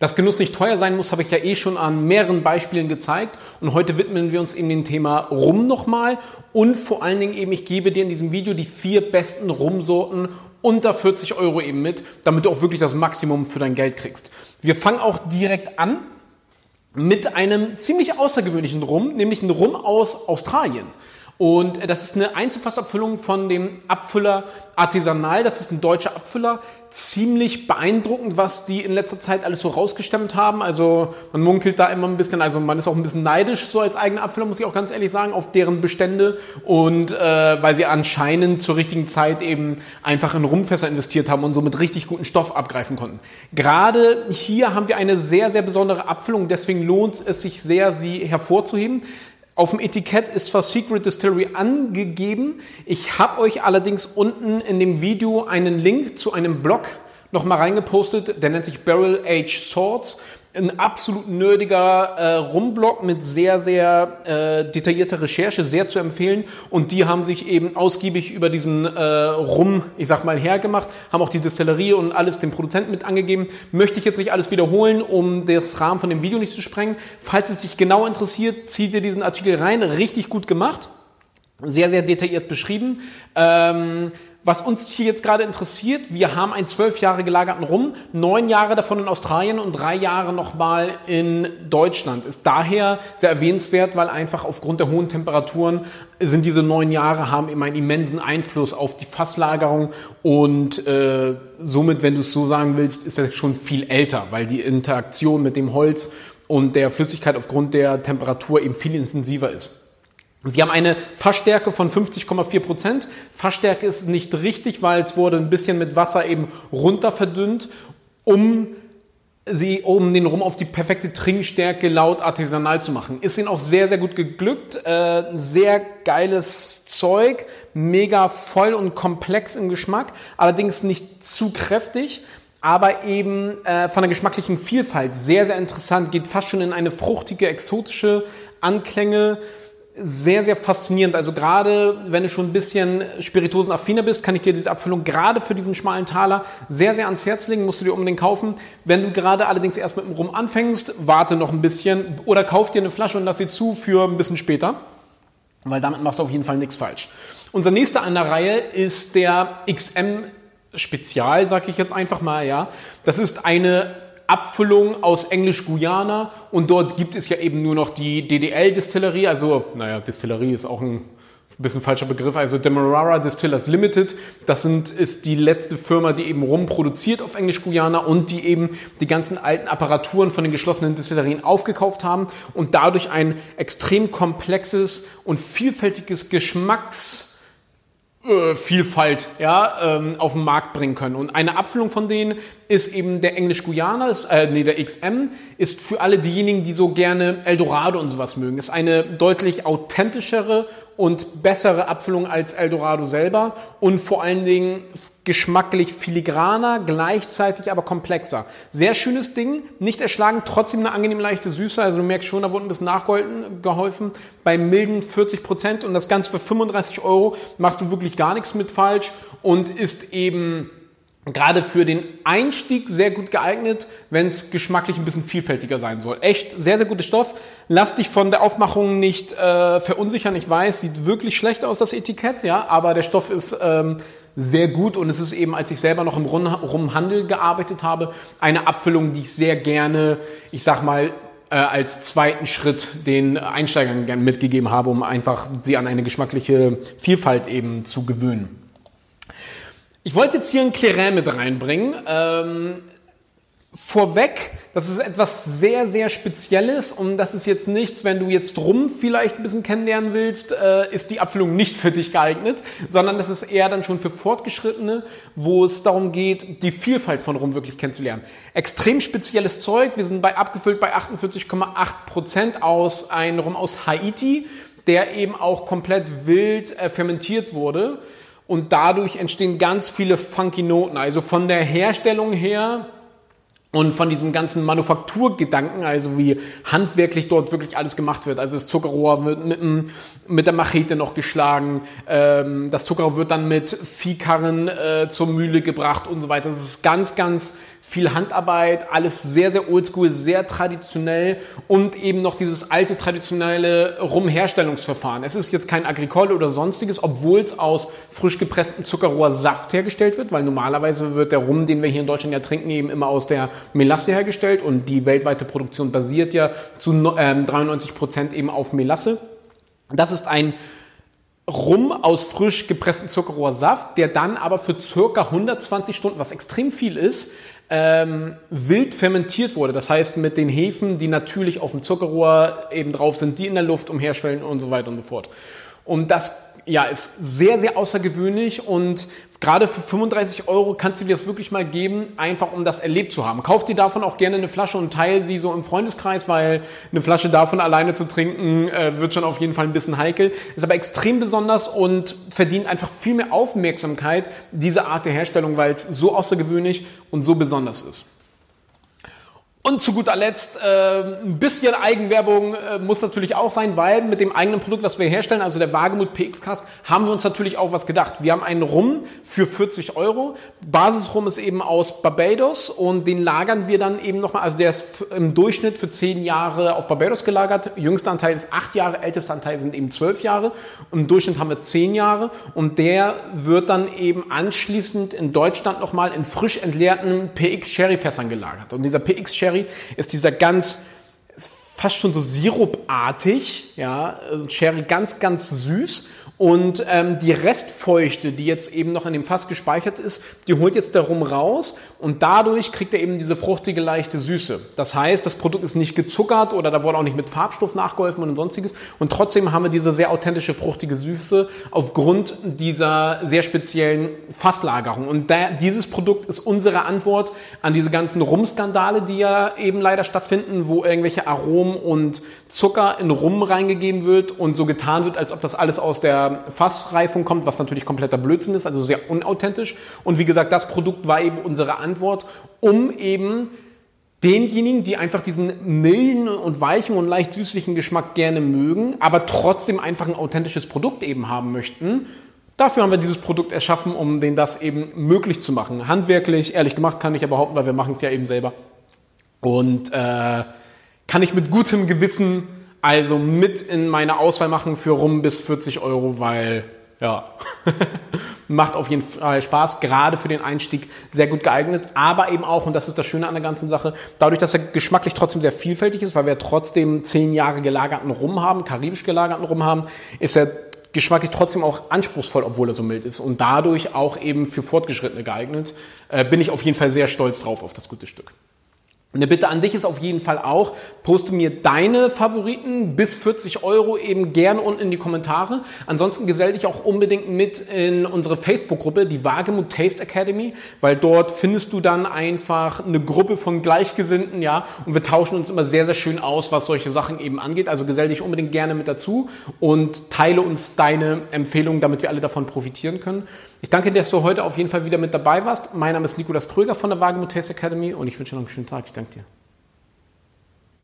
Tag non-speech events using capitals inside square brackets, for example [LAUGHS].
Dass Genuss nicht teuer sein muss, habe ich ja eh schon an mehreren Beispielen gezeigt. Und heute widmen wir uns eben dem Thema Rum nochmal. Und vor allen Dingen eben, ich gebe dir in diesem Video die vier besten Rumsorten unter 40 Euro eben mit, damit du auch wirklich das Maximum für dein Geld kriegst. Wir fangen auch direkt an mit einem ziemlich außergewöhnlichen Rum, nämlich einem Rum aus Australien. Und das ist eine Einzelfassabfüllung von dem Abfüller Artisanal. Das ist ein deutscher Abfüller. Ziemlich beeindruckend, was die in letzter Zeit alles so rausgestemmt haben. Also man munkelt da immer ein bisschen, also man ist auch ein bisschen neidisch so als eigener Abfüller, muss ich auch ganz ehrlich sagen, auf deren Bestände. Und äh, weil sie anscheinend zur richtigen Zeit eben einfach in Rumfässer investiert haben und somit richtig guten Stoff abgreifen konnten. Gerade hier haben wir eine sehr, sehr besondere Abfüllung. Deswegen lohnt es sich sehr, sie hervorzuheben. Auf dem Etikett ist zwar Secret Distillery angegeben. Ich habe euch allerdings unten in dem Video einen Link zu einem Blog nochmal reingepostet. Der nennt sich Barrel Age Swords ein absolut nerdiger äh, Rumblock mit sehr, sehr äh, detaillierter Recherche, sehr zu empfehlen. Und die haben sich eben ausgiebig über diesen äh, Rum, ich sag mal, hergemacht, haben auch die Distillerie und alles dem Produzenten mit angegeben. Möchte ich jetzt nicht alles wiederholen, um das Rahmen von dem Video nicht zu sprengen. Falls es dich genau interessiert, zieh dir diesen Artikel rein. Richtig gut gemacht. Sehr, sehr detailliert beschrieben. Ähm, was uns hier jetzt gerade interessiert, wir haben einen zwölf Jahre gelagerten Rum, neun Jahre davon in Australien und drei Jahre nochmal in Deutschland. Ist daher sehr erwähnenswert, weil einfach aufgrund der hohen Temperaturen sind diese neun Jahre, haben immer einen immensen Einfluss auf die Fasslagerung und äh, somit, wenn du es so sagen willst, ist er schon viel älter, weil die Interaktion mit dem Holz und der Flüssigkeit aufgrund der Temperatur eben viel intensiver ist. Sie haben eine Fassstärke von 50,4 Prozent. Fassstärke ist nicht richtig, weil es wurde ein bisschen mit Wasser eben runter verdünnt, um sie, um den Rum auf die perfekte Trinkstärke laut artisanal zu machen. Ist ihnen auch sehr, sehr gut geglückt. Äh, sehr geiles Zeug, mega voll und komplex im Geschmack, allerdings nicht zu kräftig aber eben äh, von der geschmacklichen Vielfalt sehr, sehr interessant, geht fast schon in eine fruchtige, exotische Anklänge, sehr, sehr faszinierend. Also gerade wenn du schon ein bisschen spirituosenaffiner bist, kann ich dir diese Abfüllung gerade für diesen schmalen Taler sehr, sehr ans Herz legen. Musst du dir unbedingt kaufen. Wenn du gerade allerdings erst mit dem Rum anfängst, warte noch ein bisschen oder kauf dir eine Flasche und lass sie zu für ein bisschen später. Weil damit machst du auf jeden Fall nichts falsch. Unser nächster an der Reihe ist der XM Spezial, sag ich jetzt einfach mal, ja. Das ist eine Abfüllung aus Englisch-Guyana und dort gibt es ja eben nur noch die DDL-Distillerie, also, naja, Distillerie ist auch ein bisschen falscher Begriff, also Demerara Distillers Limited, das sind, ist die letzte Firma, die eben Rum produziert auf Englisch-Guyana und die eben die ganzen alten Apparaturen von den geschlossenen Distillerien aufgekauft haben und dadurch ein extrem komplexes und vielfältiges Geschmacks äh, Vielfalt ja, ähm, auf den Markt bringen können. Und eine Abfüllung von denen ist eben der Englisch-Guyana, äh, nee, der XM, ist für alle diejenigen, die so gerne Eldorado und sowas mögen. Ist eine deutlich authentischere und bessere Abfüllung als Eldorado selber und vor allen Dingen geschmacklich filigraner, gleichzeitig aber komplexer. Sehr schönes Ding, nicht erschlagen, trotzdem eine angenehm leichte Süße. Also du merkst schon, da wurde ein bisschen nachgeholfen. Bei milden 40 Prozent und das Ganze für 35 Euro machst du wirklich gar nichts mit falsch und ist eben gerade für den Einstieg sehr gut geeignet, wenn es geschmacklich ein bisschen vielfältiger sein soll. Echt sehr, sehr guter Stoff. Lass dich von der Aufmachung nicht äh, verunsichern. Ich weiß, sieht wirklich schlecht aus, das Etikett, ja, aber der Stoff ist ähm, sehr gut und es ist eben, als ich selber noch im Rumhandel gearbeitet habe, eine Abfüllung, die ich sehr gerne, ich sag mal, äh, als zweiten Schritt den Einsteigern gerne mitgegeben habe, um einfach sie an eine geschmackliche Vielfalt eben zu gewöhnen. Ich wollte jetzt hier ein Clairin mit reinbringen. Ähm, vorweg, das ist etwas sehr, sehr Spezielles und das ist jetzt nichts, wenn du jetzt Rum vielleicht ein bisschen kennenlernen willst, äh, ist die Abfüllung nicht für dich geeignet, sondern das ist eher dann schon für Fortgeschrittene, wo es darum geht, die Vielfalt von Rum wirklich kennenzulernen. Extrem spezielles Zeug, wir sind bei abgefüllt bei 48,8 Prozent aus einem Rum aus Haiti, der eben auch komplett wild äh, fermentiert wurde und dadurch entstehen ganz viele funky Noten. Also von der Herstellung her und von diesem ganzen Manufakturgedanken, also wie handwerklich dort wirklich alles gemacht wird. Also das Zuckerrohr wird mit, mit der Machete noch geschlagen, ähm, das Zuckerrohr wird dann mit Viehkarren äh, zur Mühle gebracht und so weiter. Das ist ganz, ganz viel Handarbeit, alles sehr, sehr oldschool, sehr traditionell und eben noch dieses alte traditionelle Rumherstellungsverfahren. Es ist jetzt kein Agricole oder sonstiges, obwohl es aus frisch gepresstem Zuckerrohrsaft hergestellt wird, weil normalerweise wird der Rum, den wir hier in Deutschland ja trinken, eben immer aus der Melasse hergestellt und die weltweite Produktion basiert ja zu 93 ähm, Prozent eben auf Melasse. Das ist ein Rum aus frisch gepresstem Zuckerrohrsaft, der dann aber für circa 120 Stunden, was extrem viel ist, ähm, wild fermentiert wurde. Das heißt, mit den Hefen, die natürlich auf dem Zuckerrohr eben drauf sind, die in der Luft umherschwellen und so weiter und so fort. Und das ja, ist sehr, sehr außergewöhnlich und gerade für 35 Euro kannst du dir das wirklich mal geben, einfach um das erlebt zu haben. Kauf dir davon auch gerne eine Flasche und teile sie so im Freundeskreis, weil eine Flasche davon alleine zu trinken äh, wird schon auf jeden Fall ein bisschen heikel. Ist aber extrem besonders und verdient einfach viel mehr Aufmerksamkeit, diese Art der Herstellung, weil es so außergewöhnlich und so besonders ist. Und zu guter Letzt, äh, ein bisschen Eigenwerbung äh, muss natürlich auch sein, weil mit dem eigenen Produkt, was wir herstellen, also der Wagemut PX Cast, haben wir uns natürlich auch was gedacht. Wir haben einen Rum für 40 Euro. Basisrum ist eben aus Barbados und den lagern wir dann eben nochmal, also der ist im Durchschnitt für 10 Jahre auf Barbados gelagert. Jüngster Anteil ist 8 Jahre, ältester Anteil sind eben 12 Jahre. Im Durchschnitt haben wir 10 Jahre und der wird dann eben anschließend in Deutschland nochmal in frisch entleerten PX Sherry Fässern gelagert. Und dieser PX Sherry Sherry ist dieser ganz fast schon so sirupartig, ja, Sherry ganz, ganz süß und ähm, die Restfeuchte, die jetzt eben noch in dem Fass gespeichert ist, die holt jetzt der Rum raus und dadurch kriegt er eben diese fruchtige, leichte Süße. Das heißt, das Produkt ist nicht gezuckert oder da wurde auch nicht mit Farbstoff nachgeholfen und sonstiges. Und trotzdem haben wir diese sehr authentische, fruchtige Süße aufgrund dieser sehr speziellen Fasslagerung. Und da, dieses Produkt ist unsere Antwort an diese ganzen Rumskandale, die ja eben leider stattfinden, wo irgendwelche Aromen und Zucker in Rum reingegeben wird und so getan wird, als ob das alles aus der Fassreifung kommt, was natürlich kompletter Blödsinn ist, also sehr unauthentisch. Und wie gesagt, das Produkt war eben unsere Antwort, um eben denjenigen, die einfach diesen milden und weichen und leicht süßlichen Geschmack gerne mögen, aber trotzdem einfach ein authentisches Produkt eben haben möchten. Dafür haben wir dieses Produkt erschaffen, um denen das eben möglich zu machen. Handwerklich, ehrlich gemacht, kann ich ja behaupten, weil wir machen es ja eben selber. Und äh, kann ich mit gutem Gewissen also mit in meine Auswahl machen für rum bis 40 Euro, weil ja, [LAUGHS] macht auf jeden Fall Spaß, gerade für den Einstieg sehr gut geeignet, aber eben auch, und das ist das Schöne an der ganzen Sache, dadurch, dass er geschmacklich trotzdem sehr vielfältig ist, weil wir trotzdem zehn Jahre gelagerten Rum haben, karibisch gelagerten Rum haben, ist er geschmacklich trotzdem auch anspruchsvoll, obwohl er so mild ist und dadurch auch eben für Fortgeschrittene geeignet. Äh, bin ich auf jeden Fall sehr stolz drauf auf das gute Stück. Eine Bitte an dich ist auf jeden Fall auch, poste mir deine Favoriten bis 40 Euro eben gerne unten in die Kommentare. Ansonsten gesell dich auch unbedingt mit in unsere Facebook-Gruppe, die Wagemut Taste Academy, weil dort findest du dann einfach eine Gruppe von Gleichgesinnten, ja, und wir tauschen uns immer sehr, sehr schön aus, was solche Sachen eben angeht. Also gesell dich unbedingt gerne mit dazu und teile uns deine Empfehlungen, damit wir alle davon profitieren können. Ich danke dir, dass du heute auf jeden Fall wieder mit dabei warst. Mein Name ist Nikolas Kröger von der Wagemut Taste Academy und ich wünsche dir noch einen schönen Tag. Ich danke dir.